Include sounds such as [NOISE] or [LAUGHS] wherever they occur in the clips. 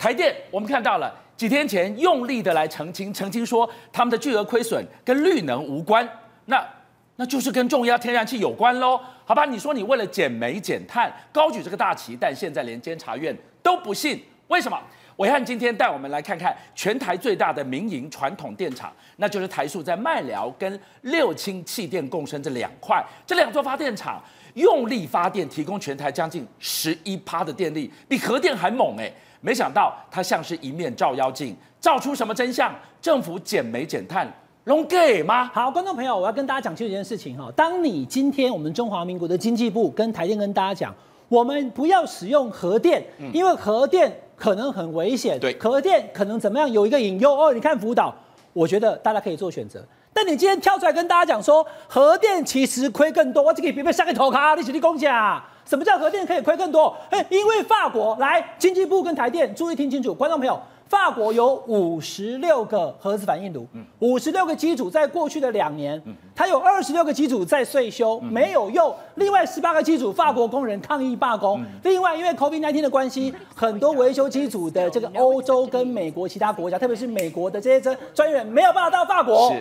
台电我们看到了几天前用力的来澄清，澄清说他们的巨额亏损跟绿能无关，那那就是跟重压天然气有关喽？好吧，你说你为了减煤减碳高举这个大旗，但现在连监察院都不信，为什么？暐瀚今天带我们来看看全台最大的民营传统电厂，那就是台塑在麦寮跟六轻气电共生这两块，这两座发电厂用力发电，提供全台将近十一趴的电力，比核电还猛哎！没想到它像是一面照妖镜，照出什么真相？政府减煤减碳，能给吗？好，观众朋友，我要跟大家讲清楚一件事情哈。当你今天我们中华民国的经济部跟台电跟大家讲，我们不要使用核电，因为核电。可能很危险，对，核电可能怎么样？有一个隐忧哦。你看福岛，我觉得大家可以做选择。但你今天跳出来跟大家讲说，核电其实亏更多，我这个别别上个头卡，你起立公讲。什么叫核电可以亏更多？哎，因为法国来经济部跟台电，注意听清楚，观众朋友。法国有五十六个核子反应炉，五十六个机组，在过去的两年，它有二十六个机组在岁修，没有用。另外十八个机组，法国工人抗议罢工。另外，因为 COVID-19 的关系，很多维修机组的这个欧洲跟美国其他国家，特别是美国的这些专专业人没有办法到法国。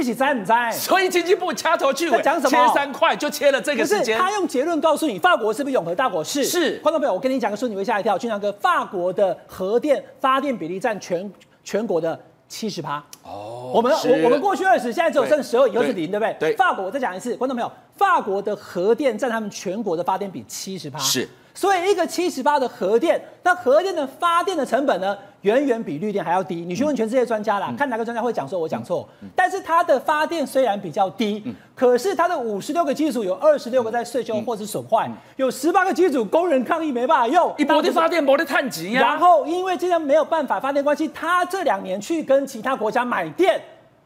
一起栽不栽？所以经济部掐头去尾讲什么？切三块就切了这个时间。他用结论告诉你，法国是不是永和大国？是。是。观众朋友，我跟你讲个数，你会吓一跳。俊相哥，法国的核电发电比例占全全国的七十趴。哦。我们我我们过去二十，现在只有剩十二，以后是零，对不对？对。法国，我再讲一次，观众朋友，法国的核电占他们全国的发电比七十趴。是。所以一个七十八的核电，那核电的发电的成本呢，远远比绿电还要低。你去问全世界专家啦，嗯、看哪个专家会讲说我讲错。嗯、但是它的发电虽然比较低，嗯、可是它的五十六个机组有二十六个在税修或是损坏，嗯、有十八个机组工人抗议没办法用。一波的发电，波的碳极呀。然后因为这样没有办法发电关系，他这两年去跟其他国家买电。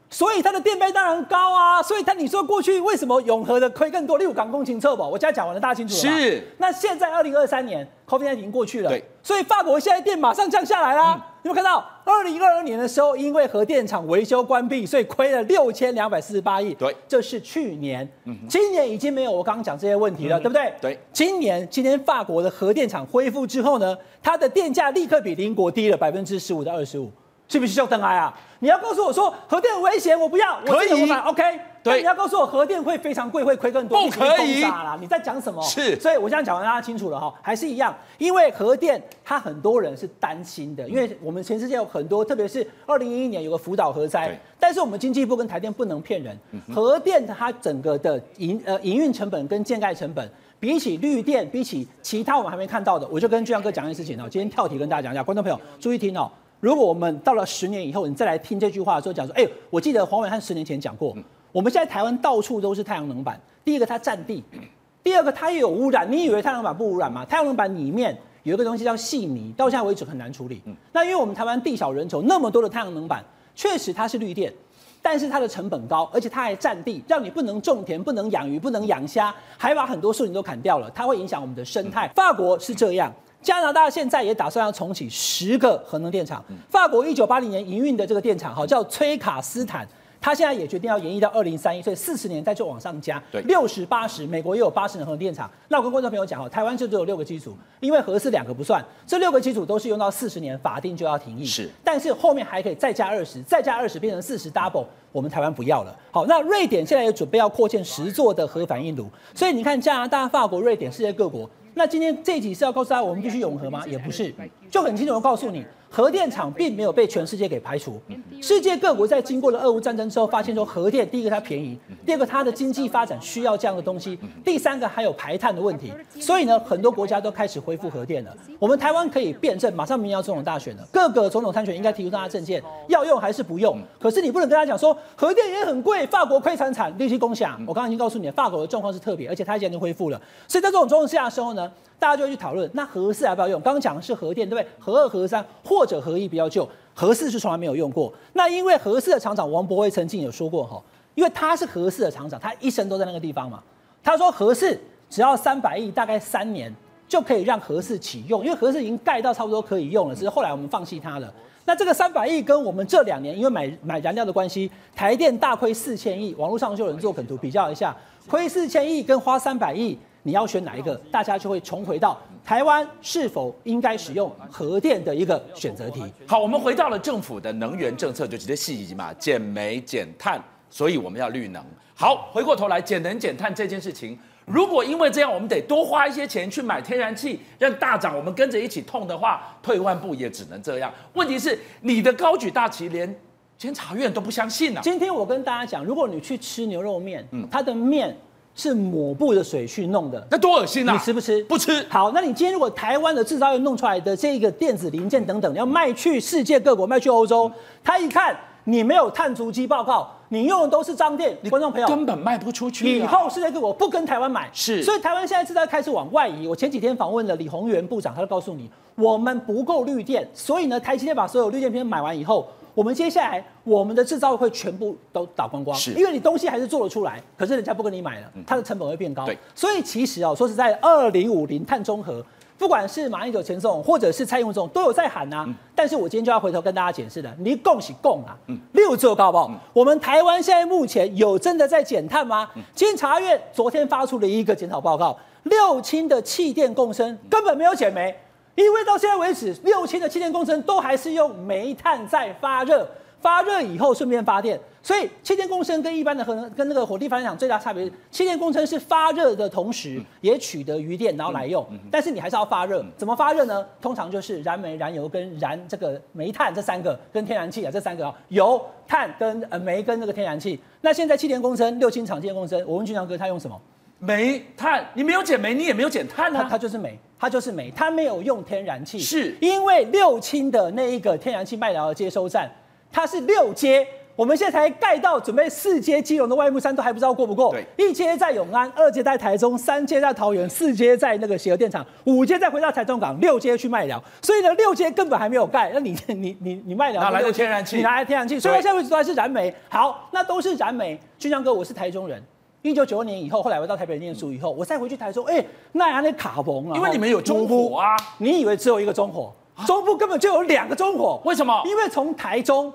所以它的电费当然高啊，所以它你说过去为什么永和的亏更多？例如港工程测不？我现在讲完了，大家清楚了吗？是。那现在二零二三年，COVID 已经过去了，对。所以法国现在电马上降下来啦。嗯、你有没有看到？二零二二年的时候，因为核电厂维修关闭，所以亏了六千两百四十八亿。对，这是去年。嗯。今年已经没有我刚刚讲这些问题了，嗯、对不对？对。今年今天法国的核电厂恢复之后呢，它的电价立刻比邻国低了百分之十五到二十五。是不是叫灯爱啊？你要告诉我说核电很危险，我不要，可以我买，OK？对，你要告诉我核电会非常贵，会亏更多，不可以啦！你在讲什么？是，所以我这样讲完，大家清楚了哈。还是一样，因为核电，它很多人是担心的，因为我们全世界有很多，特别是二零一一年有个福岛核灾，但是我们经济部跟台电不能骗人，核电它整个的营呃营运成本跟建盖成本，比起绿电，比起其他我们还没看到的，我就跟俊相哥讲一件事情哦。今天跳题跟大家讲一下，观众朋友注意听哦。如果我们到了十年以后，你再来听这句话的时候，讲说，哎，我记得黄伟汉十年前讲过，我们现在台湾到处都是太阳能板。第一个它占地，[CLEARS THROAT] 第二个它也有污染。你以为太阳能板不污染吗？太阳能板里面有一个东西叫细泥，到现在为止很难处理。那因为我们台湾地小人稠，那么多的太阳能板，确实它是绿电，但是它的成本高，而且它还占地，让你不能种田、不能养鱼、不能养虾，还把很多树林都砍掉了，它会影响我们的生态。法国是这样。加拿大现在也打算要重启十个核能电厂。法国一九八零年营运的这个电厂，哈，叫崔卡斯坦，他现在也决定要延役到二零三一，所以四十年再就往上加，对，六十八十，美国也有八十年核电厂。那我跟观众朋友讲哈，台湾就只有六个机组，因为核四两个不算，这六个机组都是用到四十年，法定就要停役。是，但是后面还可以再加二十，再加二十变成四十 double，我们台湾不要了。好，那瑞典现在也准备要扩建十座的核反应炉，所以你看加拿大、法国、瑞典，世界各国。那今天这一集是要告诉大家，我们必须永和吗？也不是，就很清楚的告诉你。核电厂并没有被全世界给排除，世界各国在经过了俄乌战争之后，发现说核电第一个它便宜，第二个它的经济发展需要这样的东西，第三个还有排碳的问题，所以呢，很多国家都开始恢复核电了。我们台湾可以辩证，马上明年要总统大选了，各个总统参选应该提出大家政见，要用还是不用？可是你不能跟他讲说核电也很贵，法国亏惨惨，利息共享。我刚刚已经告诉你了，法国的状况是特别，而且它已经恢复了。所以在这种状况下的时候呢，大家就会去讨论，那核四要不要用？刚刚讲的是核电，对不对？核二、核三或者核一比较旧，核四是从来没有用过。那因为核四的厂长王博威曾经有说过哈，因为他是核四的厂长，他一生都在那个地方嘛。他说核四只要三百亿，大概三年就可以让核四启用，因为核四已经盖到差不多可以用了，只是后来我们放弃它了。那这个三百亿跟我们这两年因为买买燃料的关系，台电大亏四千亿，网络上就有人做梗图比较一下，亏四千亿跟花三百亿。你要选哪一个？大家就会重回到台湾是否应该使用核电的一个选择题。好，我们回到了政府的能源政策，就直接细节嘛，减煤减碳，所以我们要绿能。好，回过头来减能减碳这件事情，如果因为这样，我们得多花一些钱去买天然气，让大涨，我们跟着一起痛的话，退一万步也只能这样。问题是你的高举大旗，连监察院都不相信啊。今天我跟大家讲，如果你去吃牛肉面，嗯，它的面。是抹布的水去弄的，那多恶心啊！你吃不吃？不吃。好，那你今天如果台湾的制造业弄出来的这个电子零件等等，你要卖去世界各国，卖去欧洲，他一看你没有碳足迹报告，你用的都是脏电，观众朋友根本卖不出去。以后世界各国不跟台湾买，是。所以台湾现在正在开始往外移。我前几天访问了李鸿源部长，他就告诉你，我们不够绿电，所以呢，台积电把所有绿电片买完以后。我们接下来，我们的制造会全部都打光光，是因为你东西还是做得出来，可是人家不跟你买了，它的成本会变高。对，所以其实哦，说实在，二零五零碳中和，不管是马英九前总或者是蔡英文总都有在喊啊。但是我今天就要回头跟大家解释了，你共喜共啊，六做高报。我们台湾现在目前有真的在减碳吗？监察院昨天发出了一个检讨报告，六轻的气电共生根本没有减煤。因为到现在为止，六轻的气电工程都还是用煤炭在发热，发热以后顺便发电，所以气电工程跟一般的核能跟那个火力发电厂最大差别是，气电工程是发热的同时也取得余电然后来用，但是你还是要发热，怎么发热呢？通常就是燃煤、燃油跟燃这个煤炭这三个跟天然气啊这三个啊，油、碳跟呃煤跟那个天然气。那现在气电工程六轻厂气电工程，我问俊相哥他用什么？煤炭，你没有减煤，你也没有减碳啊，它就是煤，它就是煤，它没有用天然气，是因为六轻的那一个天然气卖寮的接收站，它是六阶，我们现在才盖到准备四阶基隆的外木山都还不知道过不过，对，一阶在永安，二阶在台中，三阶在桃园，四阶在那个协和电厂，五阶再回到台中港，六阶去卖寮，所以呢，六阶根本还没有盖，那你 [LAUGHS] 你你你麦寮哪来的天然气？你哪来天然气？所以现在为止都还是燃煤，好，那都是燃煤。俊江哥，我是台中人。一九九二年以后，后来我到台北念书以后，我再回去台中，哎、欸，那样的卡崩啊！因为你们有中火啊，你以为只有一个中火？中部根本就有两个中火，为什么？因为从台中、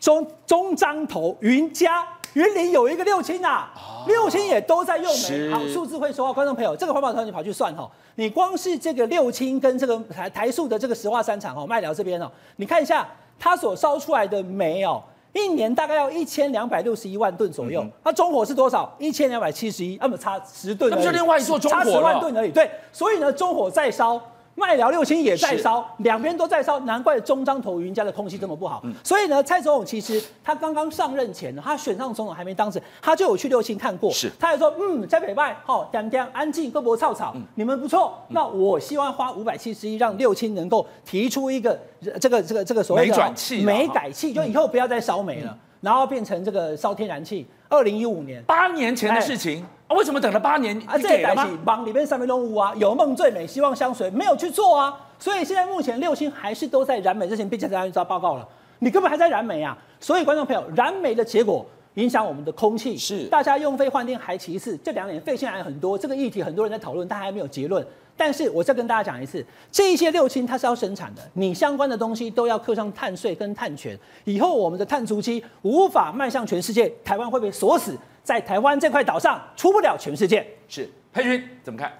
中中彰投、云嘉、云林有一个六轻啊，六轻也都在用煤。好，数字会说话，观众朋友，这个环保团你跑去算哈，你光是这个六轻跟这个台台塑的这个石化三厂哦，麦寮这边哦，你看一下它所烧出来的煤哦。一年大概要一千两百六十一万吨左右，那、嗯、中火是多少？一千两百七十一，那么差十吨，那不就另外一座中火？差十万吨而已。对，所以呢，中火再烧。麦寮六轻也在烧，两边都在烧，难怪中彰投云家的空气这么不好。嗯、所以呢，蔡总统其实他刚刚上任前呢，他选上总统还没当时，他就有去六轻看过。是，他还说，嗯，在北外，好，点点安静，各国草草，嗯、你们不错。那我希望花五百七十亿，让六轻能够提出一个这个这个这个所谓的煤转气、煤改气，就以后不要再烧煤了，嗯、然后变成这个烧天然气。二零一五年，八年前的事情。啊，为什么等了八年？啊，这也代替帮里面三分钟五啊，有梦最美，希望相随，没有去做啊。所以现在目前六星还是都在燃煤，之前并且在抓报告了，你根本还在燃煤啊。所以观众朋友，燃煤的结果影响我们的空气，是大家用废换电还其次，这两年废氢还很多，这个议题很多人在讨论，但还没有结论。但是我再跟大家讲一次，这一些六氢它是要生产的，你相关的东西都要刻上碳税跟碳权，以后我们的碳足迹无法迈向全世界，台湾会被锁死在台湾这块岛上，出不了全世界。是，佩君怎么看？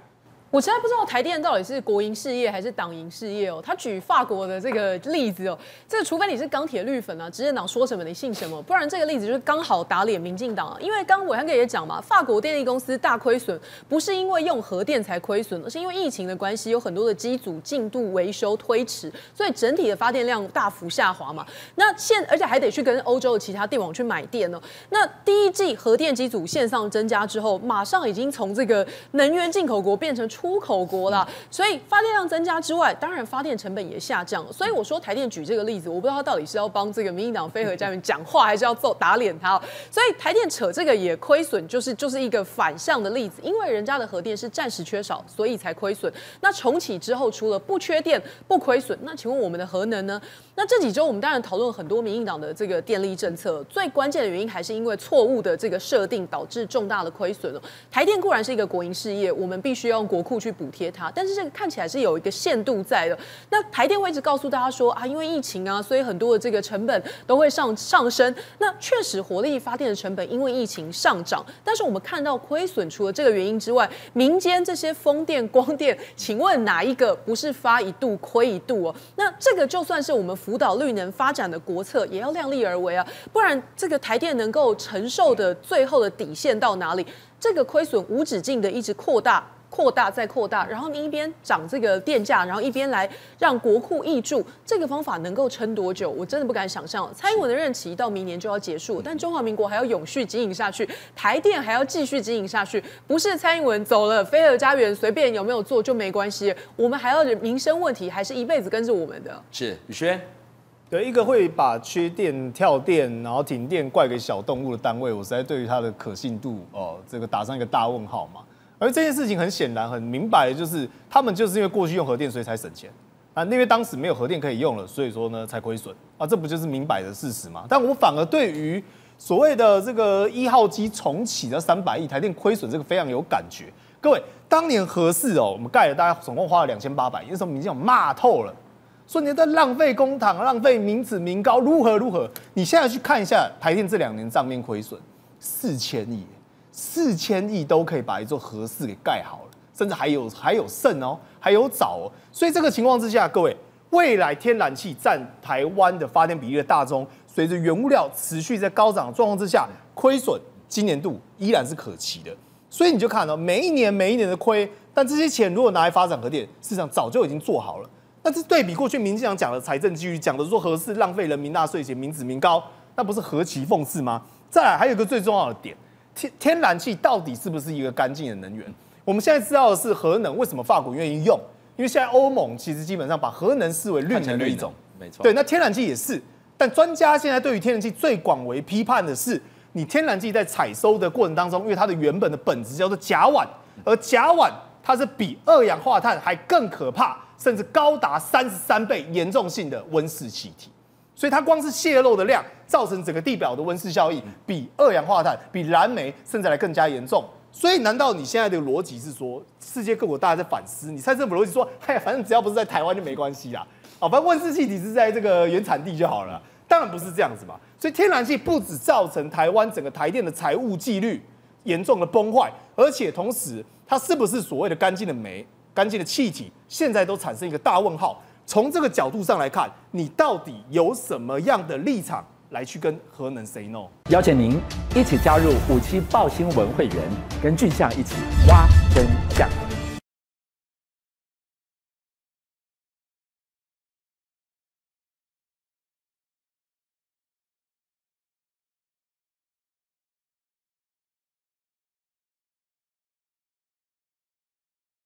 我实在不知道台电到底是国营事业还是党营事业哦。他举法国的这个例子哦，这除非你是钢铁绿粉啊，执政党说什么你信什么，不然这个例子就是刚好打脸民进党啊。因为刚刚暐瀚哥也讲嘛，法国电力公司大亏损，不是因为用核电才亏损，而是因为疫情的关系，有很多的机组进度维修推迟，所以整体的发电量大幅下滑嘛。那现而且还得去跟欧洲的其他电网去买电哦。那第一季核电机组线上增加之后，马上已经从这个能源进口国变成出出口国啦，所以发电量增加之外，当然发电成本也下降了。所以我说台电举这个例子，我不知道他到底是要帮这个民进党非核家园讲话，还是要揍打脸他。所以台电扯这个也亏损，就是就是一个反向的例子，因为人家的核电是暂时缺少，所以才亏损。那重启之后，除了不缺电不亏损，那请问我们的核能呢？那这几周我们当然讨论很多民进党的这个电力政策，最关键的原因还是因为错误的这个设定导致重大的亏损了。台电固然是一个国营事业，我们必须要用国库去补贴它，但是这个看起来是有一个限度在的。那台电会一直告诉大家说啊，因为疫情啊，所以很多的这个成本都会上上升。那确实火力发电的成本因为疫情上涨，但是我们看到亏损，除了这个原因之外，民间这些风电、[LAUGHS] 光电，请问哪一个不是发一度亏一度哦？那这个就算是我们辅导绿能发展的国策，也要量力而为啊，不然这个台电能够承受的最后的底线到哪里？这个亏损无止境的一直扩大。扩大再扩大，然后你一边涨这个电价，然后一边来让国库挹注，这个方法能够撑多久？我真的不敢想象。蔡英文的任期到明年就要结束，但中华民国还要永续经营下去，台电还要继续经营下去。不是蔡英文走了，非核家园随便有没有做就没关系，我们还要民生问题，还是一辈子跟着我们的。是宇轩，对一个会把缺电、跳电，然后停电怪给小动物的单位，我实在对于它的可信度哦，这个打上一个大问号嘛。而这件事情很显然、很明白的就是，他们就是因为过去用核电，所以才省钱啊。因为当时没有核电可以用了，所以说呢才亏损啊。这不就是明摆的事实吗？但我反而对于所谓的这个一号机重启的三百亿台电亏损这个非常有感觉。各位，当年核四哦，我们盖了，大概总共花了两千八百亿，那时候民进党骂透了，说你在浪费公帑、浪费民脂民膏，如何如何。你现在去看一下台电这两年账面亏损四千亿。四千亿都可以把一座核四给盖好了，甚至还有还有剩哦，还有早哦。所以这个情况之下，各位，未来天然气占台湾的发电比例的大宗，随着原物料持续在高涨的状况之下，亏损今年度依然是可期的。所以你就看到每一年每一年的亏，但这些钱如果拿来发展核电，市场早就已经做好了。但是对比过去民进党讲的财政纪律，讲的说核四浪费人民纳税钱、民脂民膏，那不是何其讽刺吗？再来还有一个最重要的点。天天然气到底是不是一个干净的能源？我们现在知道的是核能，为什么法国愿意用？因为现在欧盟其实基本上把核能视为绿能的一种，没错。对，那天然气也是。但专家现在对于天然气最广为批判的是，你天然气在采收的过程当中，因为它的原本的本质叫做甲烷，而甲烷它是比二氧化碳还更可怕，甚至高达三十三倍严重性的温室气体。所以它光是泄漏的量，造成整个地表的温室效应，比二氧化碳、比燃煤甚至来更加严重。所以，难道你现在的逻辑是说，世界各国大家在反思？你蔡政府逻辑说，哎，反正只要不是在台湾就没关系啦，啊，反正温室气体是在这个原产地就好了。当然不是这样子嘛。所以，天然气不止造成台湾整个台电的财务纪律严重的崩坏，而且同时，它是不是所谓的干净的煤、干净的气体，现在都产生一个大问号。从这个角度上来看，你到底有什么样的立场来去跟核能 say no？邀请您一起加入五七爆新闻会员，跟俊相一起挖